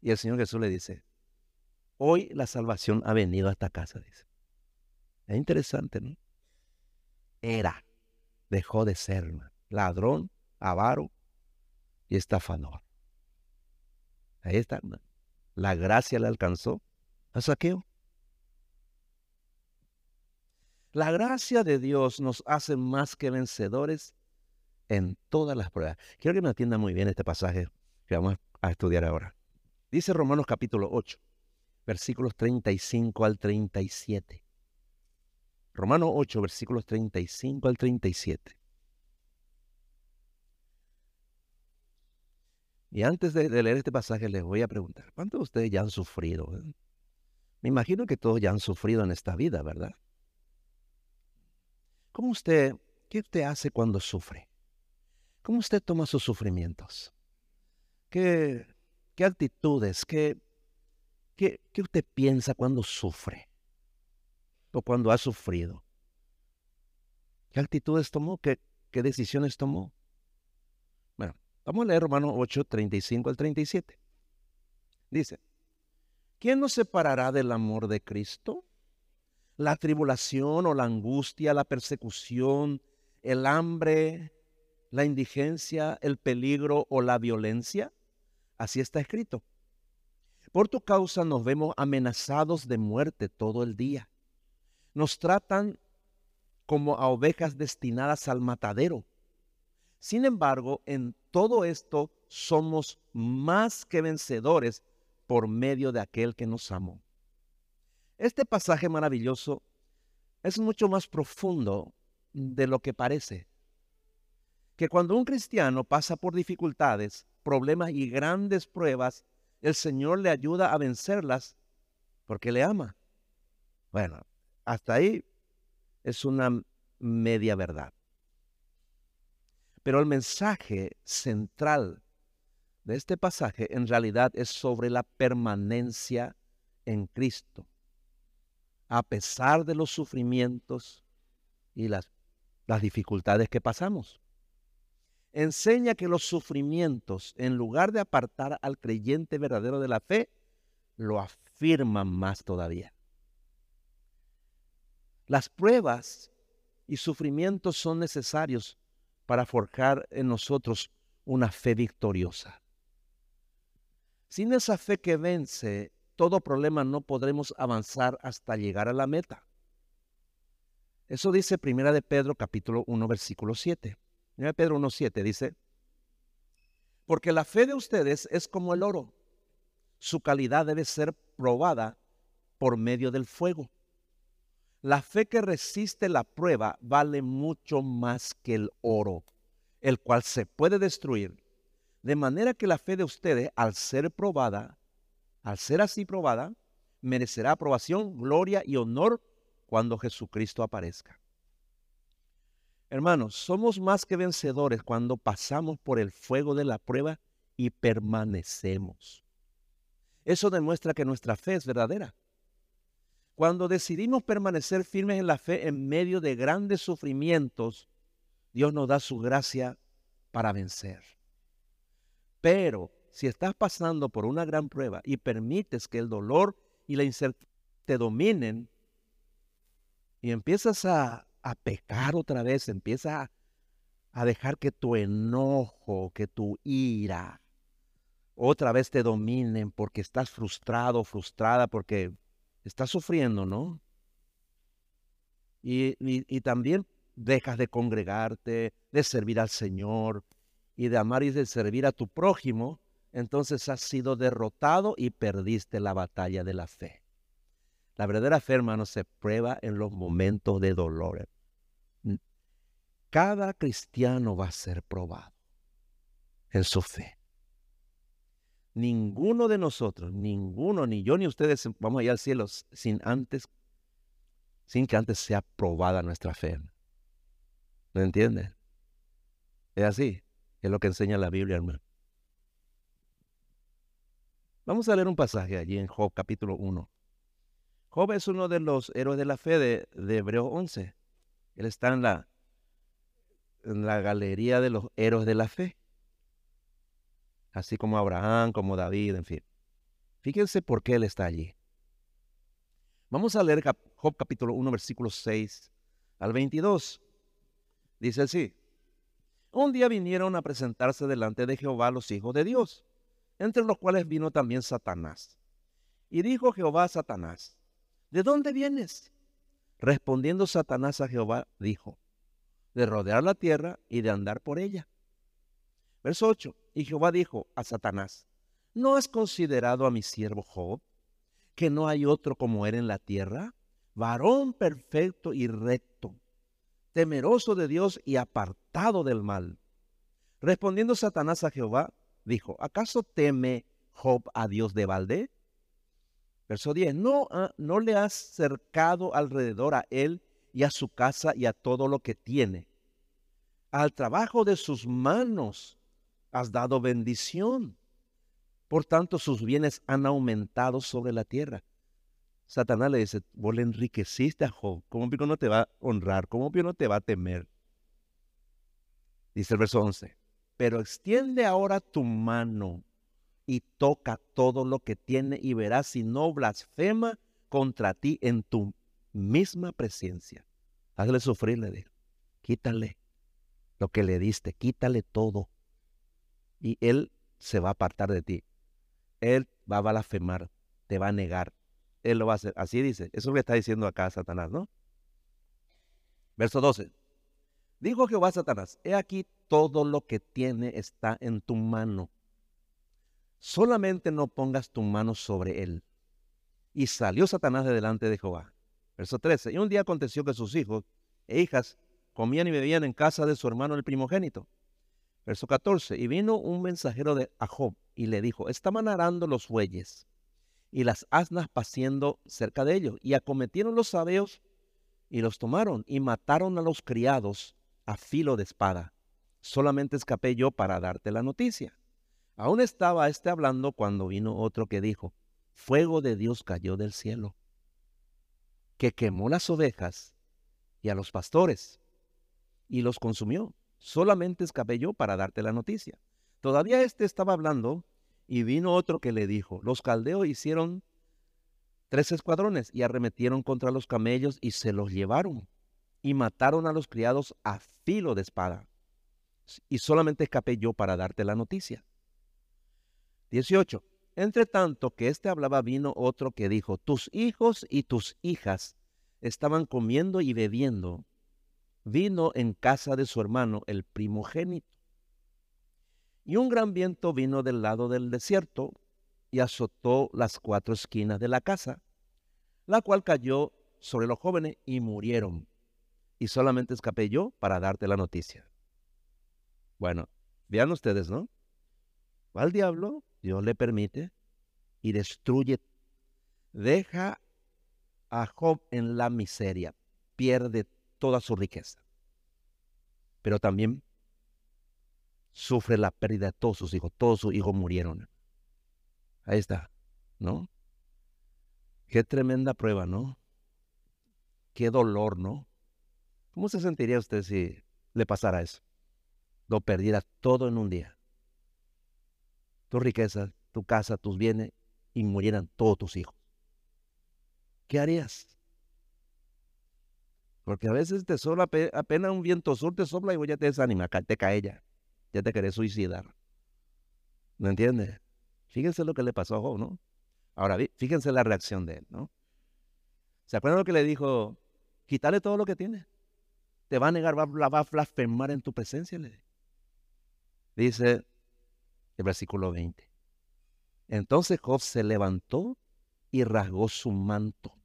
[SPEAKER 1] y el Señor Jesús le dice, hoy la salvación ha venido a esta casa, dice. Es interesante, ¿no? Era, dejó de ser ladrón, avaro y estafador. Ahí está. La gracia le alcanzó a saqueo. La gracia de Dios nos hace más que vencedores en todas las pruebas. Quiero que me atienda muy bien este pasaje que vamos a estudiar ahora. Dice Romanos capítulo 8, versículos 35 al 37. Romanos 8, versículos 35 al 37. Y antes de, leer este pasaje les voy a preguntar, ¿cuántos de ustedes ya han sufrido? Eh? Me imagino que todos ya han sufrido en esta vida, ¿verdad? ¿Cómo usted, qué usted hace cuando sufre? ¿Cómo usted toma sus sufrimientos? ¿Qué, qué actitudes, qué, qué, qué usted piensa cuando sufre? O cuando ha sufrido. ¿Qué actitudes tomó? ¿Qué, qué decisiones tomó? Vamos a leer Romanos 8, 35 al 37. Dice, ¿quién nos separará del amor de Cristo? ¿La tribulación o la angustia, la persecución, el hambre, la indigencia, el peligro o la violencia? Así está escrito. Por tu causa nos vemos amenazados de muerte todo el día. Nos tratan como a ovejas destinadas al matadero. Sin embargo, en todo esto somos más que vencedores por medio de aquel que nos amó. Este pasaje maravilloso es mucho más profundo de lo que parece. Que cuando un cristiano pasa por dificultades, problemas y grandes pruebas, el Señor le ayuda a vencerlas porque le ama. Bueno, hasta ahí es una media verdad. Pero el mensaje central de este pasaje en realidad es sobre la permanencia en Cristo. A pesar de los sufrimientos y las, las dificultades que pasamos. Enseña que los sufrimientos, en lugar de apartar al creyente verdadero de la fe, lo afirman más todavía. Las pruebas y sufrimientos son necesarios para forjar en nosotros una fe victoriosa. Sin esa fe que vence todo problema no podremos avanzar hasta llegar a la meta. Eso dice Primera de Pedro capítulo 1 versículo 7. Primera de Pedro 1 7 dice, porque la fe de ustedes es como el oro. Su calidad debe ser probada por medio del fuego. La fe que resiste la prueba vale mucho más que el oro, el cual se puede destruir. De manera que la fe de ustedes, al ser probada, al ser así probada, merecerá aprobación, gloria y honor cuando Jesucristo aparezca. Hermanos, somos más que vencedores cuando pasamos por el fuego de la prueba y permanecemos. Eso demuestra que nuestra fe es verdadera. Cuando decidimos permanecer firmes en la fe en medio de grandes sufrimientos, Dios nos da su gracia para vencer. Pero si estás pasando por una gran prueba y permites que el dolor y la incertidumbre te dominen y empiezas a, pecar otra vez, empiezas a, a dejar que tu enojo, que tu ira otra vez te dominen porque estás frustrado, frustrada, porque estás sufriendo, ¿no? Y, también dejas de congregarte, de servir al Señor y de amar y de servir a tu prójimo, entonces has sido derrotado y perdiste la batalla de la fe. La verdadera fe, hermano, se prueba en los momentos de dolor. Cada cristiano va a ser probado en su fe. Ninguno de nosotros, ninguno, ni yo ni ustedes vamos allá al cielo sin antes, sin que antes sea probada nuestra fe. ¿Me entiende? Es así, es lo que enseña la Biblia, hermano. Vamos a leer un pasaje allí en Job capítulo 1. Job es uno de los héroes de la fe de, de Hebreos 11. Él está en la, en la galería de los héroes de la fe así como Abraham, como David, en fin. Fíjense por qué él está allí. Vamos a leer Job capítulo 1, versículos 6 al 22. Dice así. Un día vinieron a presentarse delante de Jehová los hijos de Dios, entre los cuales vino también Satanás. Y dijo Jehová a Satanás, ¿de dónde vienes? Respondiendo Satanás a Jehová, dijo, de rodear la tierra y de andar por ella. Verso 8. Y Jehová dijo a Satanás, ¿no has considerado a mi siervo Job, que no hay otro como él en la tierra? Varón perfecto y recto, temeroso de Dios y apartado del mal. Respondiendo Satanás a Jehová, dijo, ¿acaso teme Job a Dios de balde? Verso 10, ¿no, no le has cercado alrededor a él y a su casa y a todo lo que tiene? Al trabajo de sus manos has dado bendición. Por tanto, sus bienes han aumentado sobre la tierra. Satanás le dice, vos le enriqueciste a Job. ¿Cómo que no te va a honrar? ¿Cómo que no te va a temer? Dice el verso 11. Pero extiende ahora tu mano y toca todo lo que tiene y verás si no blasfema contra ti en tu misma presencia. Hazle sufrir, le dijo. Quítale lo que le diste, quítale todo y Él se va a apartar de ti. Él va a blasfemar, te va a negar. Él lo va a hacer. Así dice. Eso es lo que está diciendo acá Satanás, ¿no? Verso 12. Dijo Jehová a Satanás, he aquí todo lo que tiene está en tu mano. Solamente no pongas tu mano sobre él. Y salió Satanás de delante de Jehová. Verso 13. Y un día aconteció que sus hijos e hijas comían y bebían en casa de su hermano el primogénito. Verso 14. Y vino un mensajero de Job y le dijo, estaban arando los bueyes y las asnas paciendo cerca de ellos. Y acometieron los sabeos y los tomaron y mataron a los criados a filo de espada. Solamente escapé yo para darte la noticia. Aún estaba este hablando cuando vino otro que dijo, fuego de Dios cayó del cielo, que quemó las ovejas y a los pastores y los consumió solamente yo para darte la noticia. Todavía este estaba hablando y vino otro que le dijo, los caldeos hicieron tres escuadrones y arremetieron contra los camellos y se los llevaron y mataron a los criados a filo de espada. Y solamente escapé yo para darte la noticia. 18. Entre tanto que éste hablaba, vino otro que dijo, tus hijos y tus hijas estaban comiendo y bebiendo vino en casa de su hermano, el primogénito. Y un gran viento vino del lado del desierto y azotó las cuatro esquinas de la casa, la cual cayó sobre los jóvenes y murieron. Y solamente escapé yo para darte la noticia. Bueno, vean ustedes, ¿no? Va al diablo, Dios le permite, y destruye, deja a Job en la miseria, pierde toda su riqueza. Pero también sufre la pérdida de todos sus hijos. Todos sus hijos murieron. Ahí está, ¿no? Qué tremenda prueba, ¿no? Qué dolor, ¿no? ¿Cómo se sentiría usted si le pasara eso? Lo perdiera todo en un día. Tu riqueza, tu casa, tus bienes y murieran todos tus hijos. ¿Qué harías? Porque a veces te sopla, apenas un viento sur te sopla y ya te desanima, te cae ya. Ya te querés suicidar. ¿No entiendes? Fíjense lo que le pasó a Job, ¿no? Ahora, fíjense la reacción de él, ¿no? ¿Se acuerdan lo que le dijo? Quítale todo lo que tiene. Te va a negar, va, va a blasfemar en tu presencia. Le dice el versículo 20. Entonces Job se levantó y rasgó su manto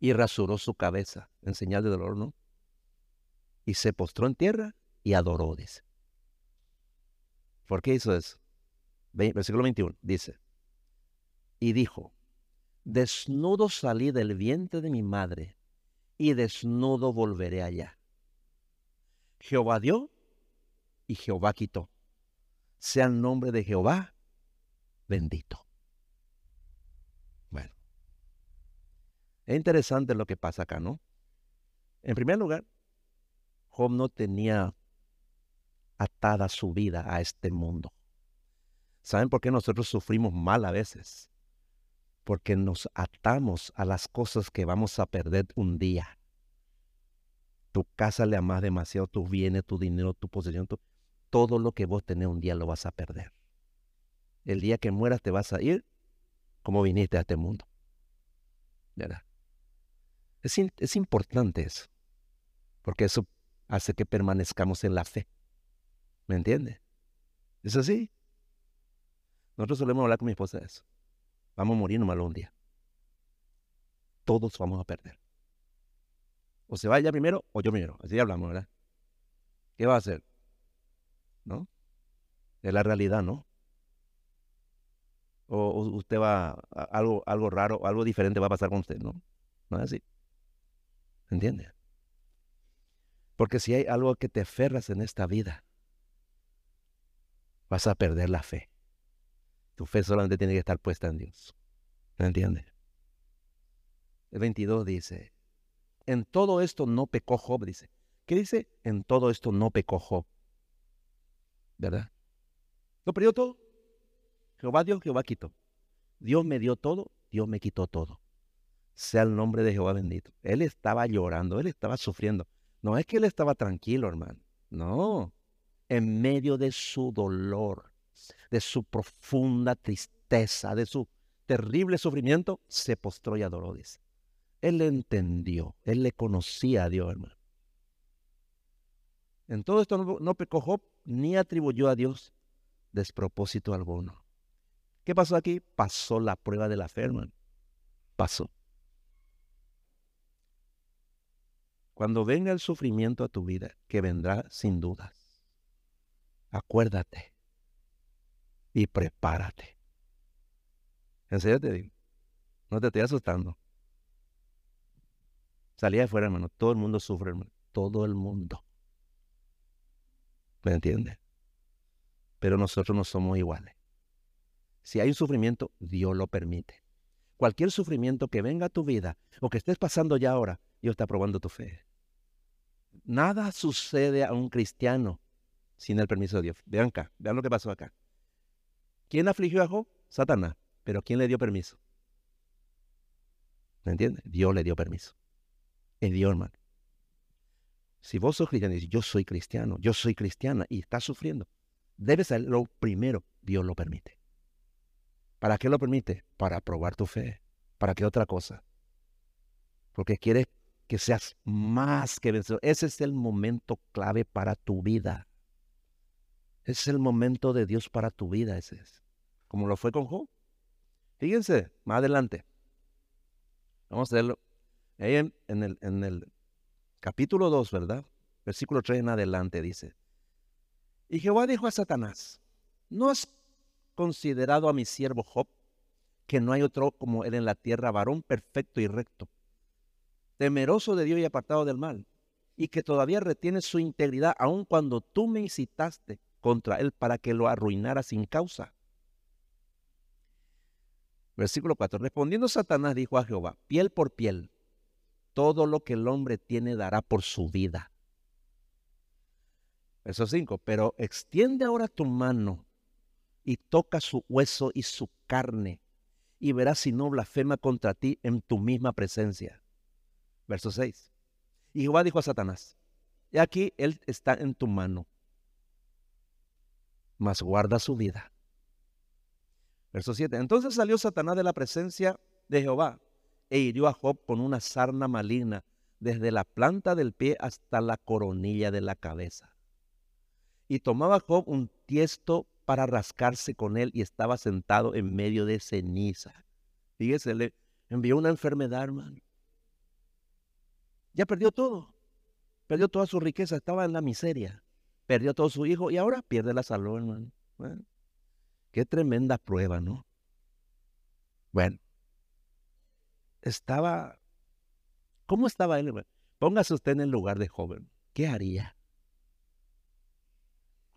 [SPEAKER 1] y rasuró su cabeza en señal de dolor, ¿no? y se postró en tierra y adoró, dice. ¿Por qué hizo eso? Versículo 21 dice, y dijo, desnudo salí del vientre de mi madre y desnudo volveré allá. Jehová dio y Jehová quitó. Sea el nombre de Jehová bendito. Bueno, es interesante lo que pasa acá, ¿no? En primer lugar, Job no tenía atada su vida a este mundo. ¿Saben por qué nosotros sufrimos mal a veces? Porque nos atamos a las cosas que vamos a perder un día. Tu casa le amas demasiado, tus bienes, tu dinero, tu posesión, todo lo que vos tenés un día lo vas a perder. El día que mueras te vas a ir como viniste a este mundo. ¿Verdad? Es, es importante eso, porque eso hace que permanezcamos en la fe. ¿Me entiende? ¿Es así? Nosotros solemos hablar con mi esposa de eso. Vamos a morir nomás un día. Todos vamos a perder. O se va ella primero o yo primero. Así hablamos, ¿verdad? ¿Qué va a hacer? ¿No? Es la realidad, ¿no? O, usted va, algo, algo raro, algo diferente va a pasar con usted, ¿no? No es así. ¿Entiende? Porque si hay algo que te aferras en esta vida, vas a perder la fe. Tu fe solamente tiene que estar puesta en Dios. ¿Me entiende? El 22 dice, en todo esto no pecó Job, dice. ¿Qué dice? En todo esto no pecó Job. ¿Verdad? ¿Lo perdió todo? Jehová dio, Jehová quitó. Dios me dio todo, Dios me quitó todo. Sea el nombre de Jehová bendito. Él estaba llorando, él estaba sufriendo. No es que él estaba tranquilo, hermano. No. En medio de su dolor, de su profunda tristeza, de su terrible sufrimiento, se postró y adoró, dice. Él le entendió, él le conocía a Dios, hermano. En todo esto no, no ni atribuyó a Dios despropósito alguno. ¿Qué pasó aquí? Pasó la prueba de la fe, hermano. Pasó. Cuando venga el sufrimiento a tu vida, que vendrá sin dudas, acuérdate y prepárate. En serio te digo, no te estoy asustando. Salí afuera, hermano, todo el mundo sufre, hermano, todo el mundo. ¿Me entiendes? Pero nosotros no somos iguales. Si hay un sufrimiento, Dios lo permite. Cualquier sufrimiento que venga a tu vida o que estés pasando ya ahora, Dios está probando tu fe. Nada sucede a un cristiano sin el permiso de Dios. Vean acá, vean lo que pasó acá. ¿Quién afligió a Job? Satanás. Pero ¿quién le dio permiso? ¿Me entiendes? Dios le dio permiso. Es Dios, hermano. Si vos sos cristiano y dices, yo soy cristiano, yo soy cristiana y estás sufriendo, debe ser lo primero, Dios lo permite. ¿Para qué lo permite? Para probar tu fe. ¿Para qué otra cosa? Porque quiere que seas más que vencedor. Ese es el momento clave para tu vida. Es el momento de Dios para tu vida, ese es. Como lo fue con Job. Fíjense, más adelante. Vamos a verlo. Ahí en, el, en el capítulo 2, ¿verdad? Versículo 3 en adelante dice. Y Jehová dijo a Satanás, ¿no has considerado a mi siervo Job, que no hay otro como él en la tierra, varón perfecto y recto, temeroso de Dios y apartado del mal, y que todavía retiene su integridad aun cuando tú me incitaste contra él para que lo arruinara sin causa. Versículo 4. Respondiendo Satanás dijo a Jehová, piel por piel, todo lo que el hombre tiene dará por su vida. Verso 5. Pero extiende ahora tu mano y toca su hueso y su carne, y verás si no blasfema contra ti en tu misma presencia. Verso 6. Y Jehová dijo a Satanás, y aquí él está en tu mano, mas guarda su vida. Verso 7. Entonces salió Satanás de la presencia de Jehová e hirió a Job con una sarna maligna desde la planta del pie hasta la coronilla de la cabeza. Y tomaba Job un tiesto para rascarse con él y estaba sentado en medio de ceniza. Fíjese, le envió una enfermedad, hermano. Ya perdió todo. perdió toda su riqueza, estaba en la miseria, perdió todo su hijo y ahora pierde la salud, hermano. qué tremenda prueba, ¿no? Bueno, estaba, ¿cómo estaba él? Póngase usted en el lugar de joven. ¿Qué haría?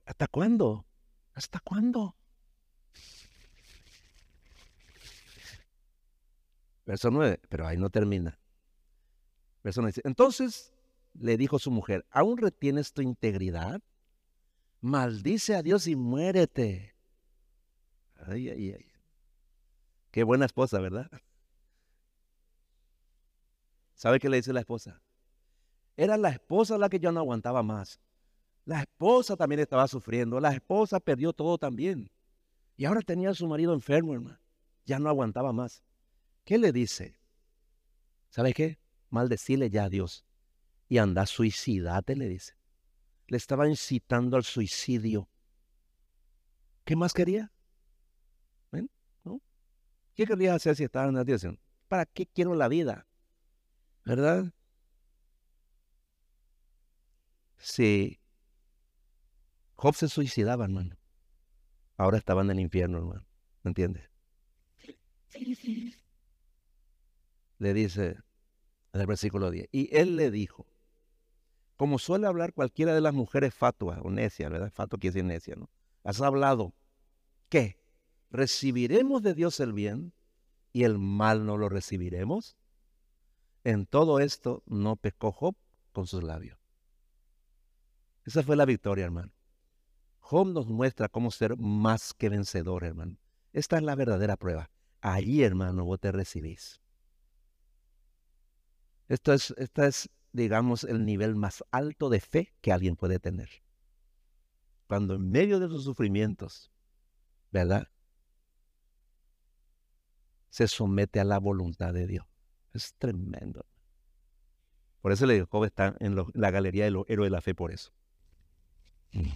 [SPEAKER 1] ¿Hasta cuándo? ¿Hasta cuándo? Verso 9, pero ahí no termina. Verso 9 dice, entonces le dijo su mujer, ¿aún retienes tu integridad? Maldice a Dios y muérete. Ay, ay, ay. Qué buena esposa, ¿verdad? ¿Sabe qué le dice la esposa? Era la esposa la que yo no aguantaba más. La esposa también estaba sufriendo. La esposa perdió todo también. Y ahora tenía a su marido enfermo, hermano. Ya no aguantaba más. ¿Qué le dice? ¿Sabe qué? Maldecirle ya a Dios. Y anda, suicidate, le dice. Le estaba incitando al suicidio. ¿Qué más quería? ¿Ven? ¿No? ¿Qué quería hacer si estaba en la dirección? ¿Para qué quiero la vida? ¿Verdad? Si Job se suicidaba, hermano. Ahora estaba en el infierno, hermano. ¿Me entiendes? Le dice en el versículo 10. Y él le dijo, como suele hablar cualquiera de las mujeres fatuas o necias, ¿verdad? Fatua quiere decir necia, ¿no? Has hablado que recibiremos de Dios el bien y el mal no lo recibiremos. En todo esto no pecó Job con sus labios. Esa fue la victoria, hermano. Job nos muestra cómo ser más que vencedor, hermano. Esta es la verdadera prueba. Allí, hermano, vos te recibís. Esto es, es, digamos, el nivel más alto de fe que alguien puede tener. Cuando en medio de sus sufrimientos, ¿verdad? Se somete a la voluntad de Dios. Es tremendo. Por eso le digo, Job está en la galería de los héroes de la fe por eso. Mm.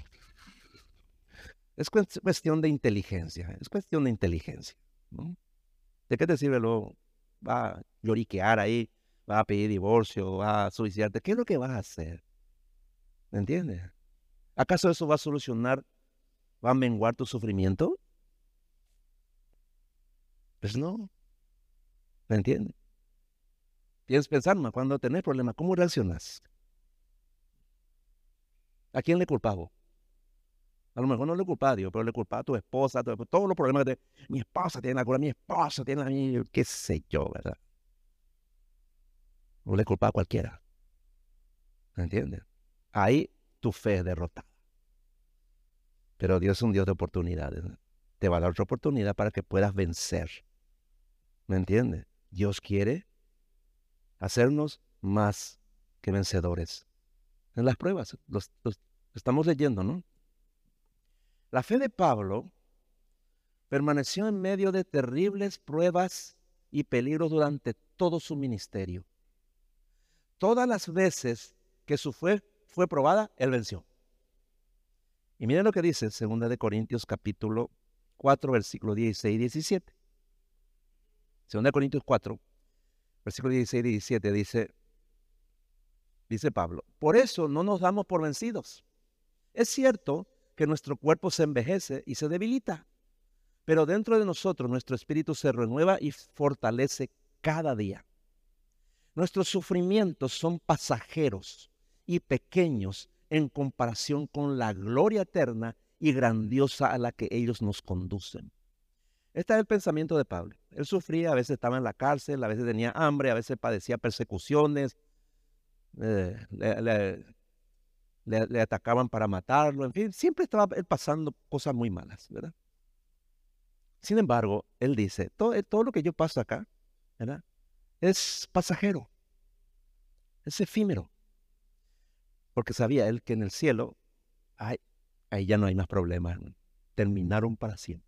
[SPEAKER 1] Es cuestión de inteligencia, es cuestión de inteligencia. ¿De qué te sirve luego? Va lloriquear ahí, va a pedir divorcio, va a suicidarte. ¿Qué es lo que vas a hacer? ¿Me entiendes? ¿Acaso eso va a solucionar, va a menguar tu sufrimiento? Pues no. ¿Me entiendes? Tienes que pensar más, cuando tenés problemas, ¿cómo reaccionas? ¿A quién le culpaba? A lo mejor no le culpa a Dios, pero le culpa a tu esposa, a todos los problemas que te, mi esposa tiene la culpa, mi esposa tiene la qué sé yo, ¿verdad? No le culpa a cualquiera. ¿Me entiendes? Ahí tu fe es derrotada. Pero Dios es un Dios de oportunidades. Te va a dar otra oportunidad para que puedas vencer. ¿Me entiendes? Dios quiere hacernos más que vencedores. En las pruebas, los estamos leyendo, ¿no? La fe de Pablo permaneció en medio de terribles pruebas y peligros durante todo su ministerio. Todas las veces que su fe fue probada, él venció. Y miren lo que dice 2 de Corintios capítulo 4, versículo 16 y 17. 2 de Corintios 4, versículo 16 y 17 dice, dice Pablo, por eso no nos damos por vencidos. Es cierto que nuestro cuerpo se envejece y se debilita, pero dentro de nosotros nuestro espíritu se renueva y fortalece cada día. Nuestros sufrimientos son pasajeros y pequeños en comparación con la gloria eterna y grandiosa a la que ellos nos conducen. Este es el pensamiento de Pablo. Él sufría, a veces estaba en la cárcel, a veces tenía hambre, a veces padecía persecuciones, eh, le, atacaban para matarlo, en fin, siempre estaba pasando cosas muy malas, ¿verdad? Sin embargo, él dice, todo, todo lo que yo paso acá, ¿verdad? Es pasajero, es efímero, porque sabía él que en el cielo, ay, ahí ya no hay más problemas, terminaron para siempre.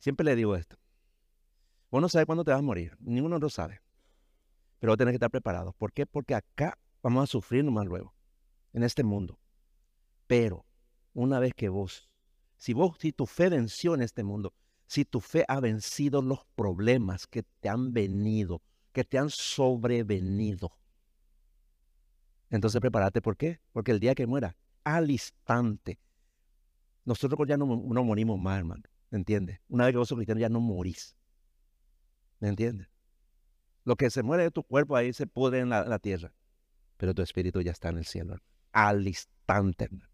[SPEAKER 1] Siempre le digo esto, vos no sabes cuándo te vas a morir, ninguno lo sabe, pero vos tenés que estar preparado. ¿Por qué? Porque acá vamos a sufrir nomás luego en este mundo. Pero una vez que vos, si vos, si tu fe venció en este mundo, si tu fe ha vencido los problemas que te han venido, que te han sobrevenido, Entonces prepárate, ¿por qué? Porque el día que muera, al instante, nosotros ya no, morimos más, hermano. ¿Me entiendes? Una vez que vos sos cristiano ya no morís. ¿Me entiendes? Lo que se muere de tu cuerpo ahí se pudre en la, tierra. Pero tu espíritu ya está en el cielo. Al instante, hermano.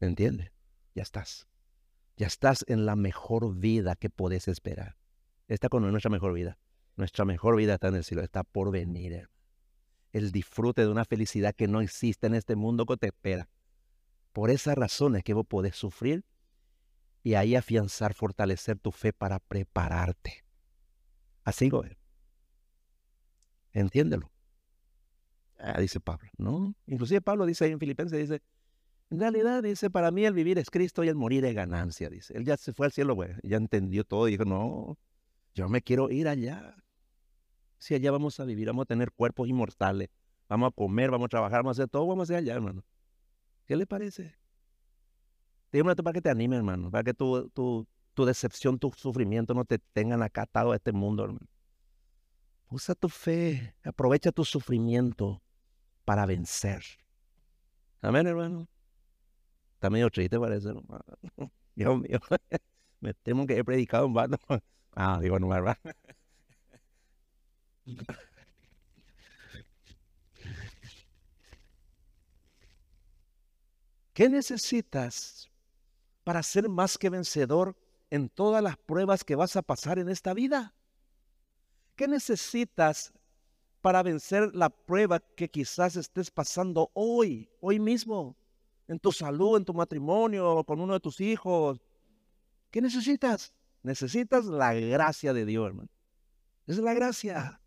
[SPEAKER 1] ¿Me entiendes? Ya estás. Ya estás en la mejor vida que podés esperar. Esta con nuestra mejor vida. Nuestra mejor vida está en el cielo. Está por venir. El disfrute de una felicidad que no existe en este mundo que te espera. Por esas razones que vos podés sufrir y ahí afianzar, fortalecer tu fe para prepararte. Así, güey. Entiéndelo. Ah, dice Pablo, ¿no? Inclusive Pablo dice ahí en Filipenses, dice, en realidad, dice, para mí el vivir es Cristo y el morir es ganancia, dice. Él ya se fue al cielo, güey, ya entendió todo y dijo, no, yo me quiero ir allá. Si allá vamos a vivir, vamos a tener cuerpos inmortales, vamos a comer, vamos a trabajar, vamos a hacer todo, vamos a hacer allá, hermano. ¿Qué le parece? Dígame para que te anime, hermano, para que tu, tu, tu decepción, tu sufrimiento no te tengan acatado a este mundo, hermano. Usa tu fe, aprovecha tu sufrimiento para vencer. Amén, hermano. Está medio triste parece, hermano. [laughs] Dios mío, [laughs] me temo que he predicado un vato. [laughs] Ah, digo, no, ¿verdad? ¿Qué necesitas para ser más que vencedor en todas las pruebas que vas a pasar en esta vida? ¿Qué necesitas para vencer la prueba que quizás estés pasando hoy, hoy mismo, en tu salud, en tu matrimonio, con uno de tus hijos? ¿Qué necesitas? Necesitas la gracia de Dios, hermano. Es la gracia.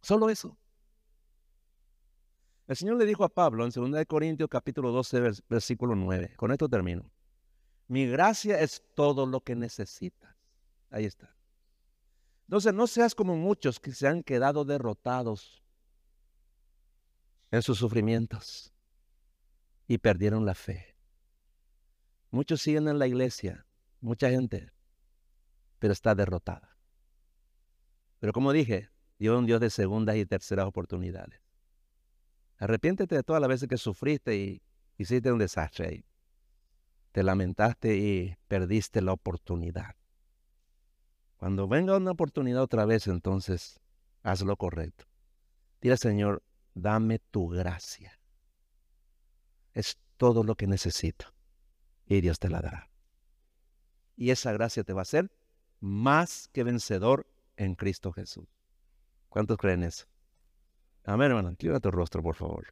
[SPEAKER 1] Solo eso. El Señor le dijo a Pablo en 2 Corintios capítulo 12, versículo 9. Con esto termino. Mi gracia es todo lo que necesitas. Ahí está. Entonces no seas como muchos que se han quedado derrotados en sus sufrimientos y perdieron la fe. Muchos siguen en la iglesia, mucha gente, pero está derrotada. Pero como dije, Dios es un Dios de segundas y terceras oportunidades. Arrepiéntete de todas las veces que sufriste y hiciste un desastre. Te lamentaste y perdiste la oportunidad. Cuando venga una oportunidad otra vez, entonces haz lo correcto. Dile, Señor, dame tu gracia. Es todo lo que necesito. Y Dios te la dará. Y esa gracia te va a hacer más que vencedor en Cristo Jesús. ¿Cuántos creen eso? Amén, hermano. Inclina tu rostro, por favor.